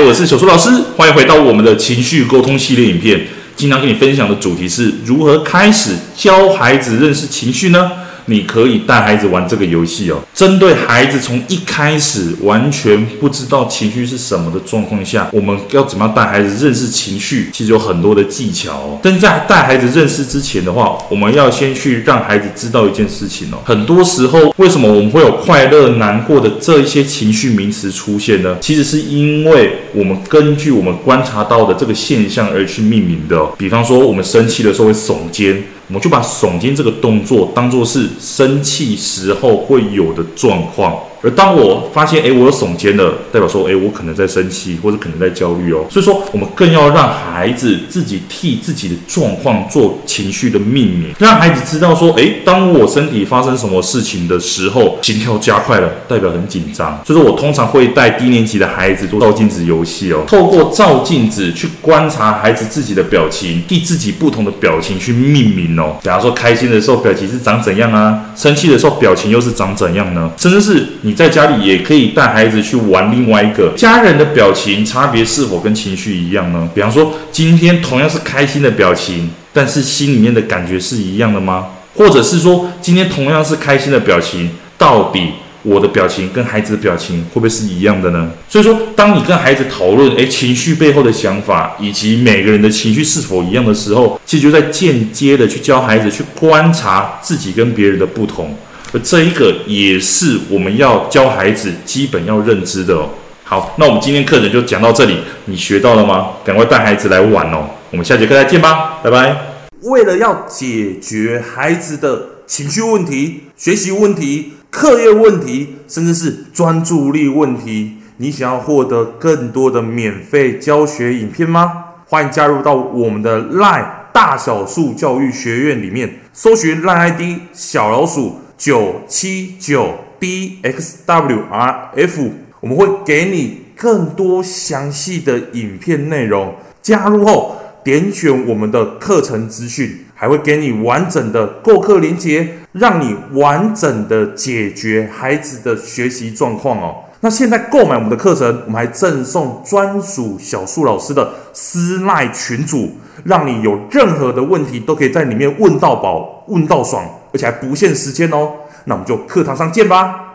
我是小苏老师，欢迎回到我们的情绪沟通系列影片。今天跟你分享的主题是如何开始教孩子认识情绪呢？你可以带孩子玩这个游戏哦。针对孩子从一开始完全不知道情绪是什么的状况下，我们要怎么样带孩子认识情绪？其实有很多的技巧哦。但在带孩子认识之前的话，我们要先去让孩子知道一件事情哦。很多时候，为什么我们会有快乐、难过的这一些情绪名词出现呢？其实是因为我们根据我们观察到的这个现象而去命名的。比方说，我们生气的时候会耸肩。我们就把耸肩这个动作当做是生气时候会有的状况。而当我发现，诶，我有耸肩了，代表说，诶，我可能在生气，或者可能在焦虑哦。所以说，我们更要让孩子自己替自己的状况做情绪的命名，让孩子知道说，诶，当我身体发生什么事情的时候，心跳加快了，代表很紧张。所以说我通常会带低年级的孩子做照镜子游戏哦，透过照镜子去观察孩子自己的表情，替自己不同的表情去命名哦。假如说开心的时候表情是长怎样啊？生气的时候表情又是长怎样呢？甚至是你。在家里也可以带孩子去玩另外一个家人的表情差别是否跟情绪一样呢？比方说，今天同样是开心的表情，但是心里面的感觉是一样的吗？或者是说，今天同样是开心的表情，到底我的表情跟孩子的表情会不会是一样的呢？所以说，当你跟孩子讨论诶情绪背后的想法，以及每个人的情绪是否一样的时候，其实就在间接的去教孩子去观察自己跟别人的不同。这一个也是我们要教孩子基本要认知的哦。好，那我们今天课程就讲到这里，你学到了吗？赶快带孩子来玩哦。我们下节课再见吧，拜拜。为了要解决孩子的情绪问题、学习问题、课业问题，甚至是专注力问题，你想要获得更多的免费教学影片吗？欢迎加入到我们的赖大小树教育学院里面，搜寻赖 ID 小老鼠。九七九 dxwrf，我们会给你更多详细的影片内容。加入后，点选我们的课程资讯，还会给你完整的购课链接，让你完整的解决孩子的学习状况哦。那现在购买我们的课程，我们还赠送专属小树老师的私赖群组，让你有任何的问题都可以在里面问到宝、问到爽。而且还不限时间哦，那我们就课堂上见吧。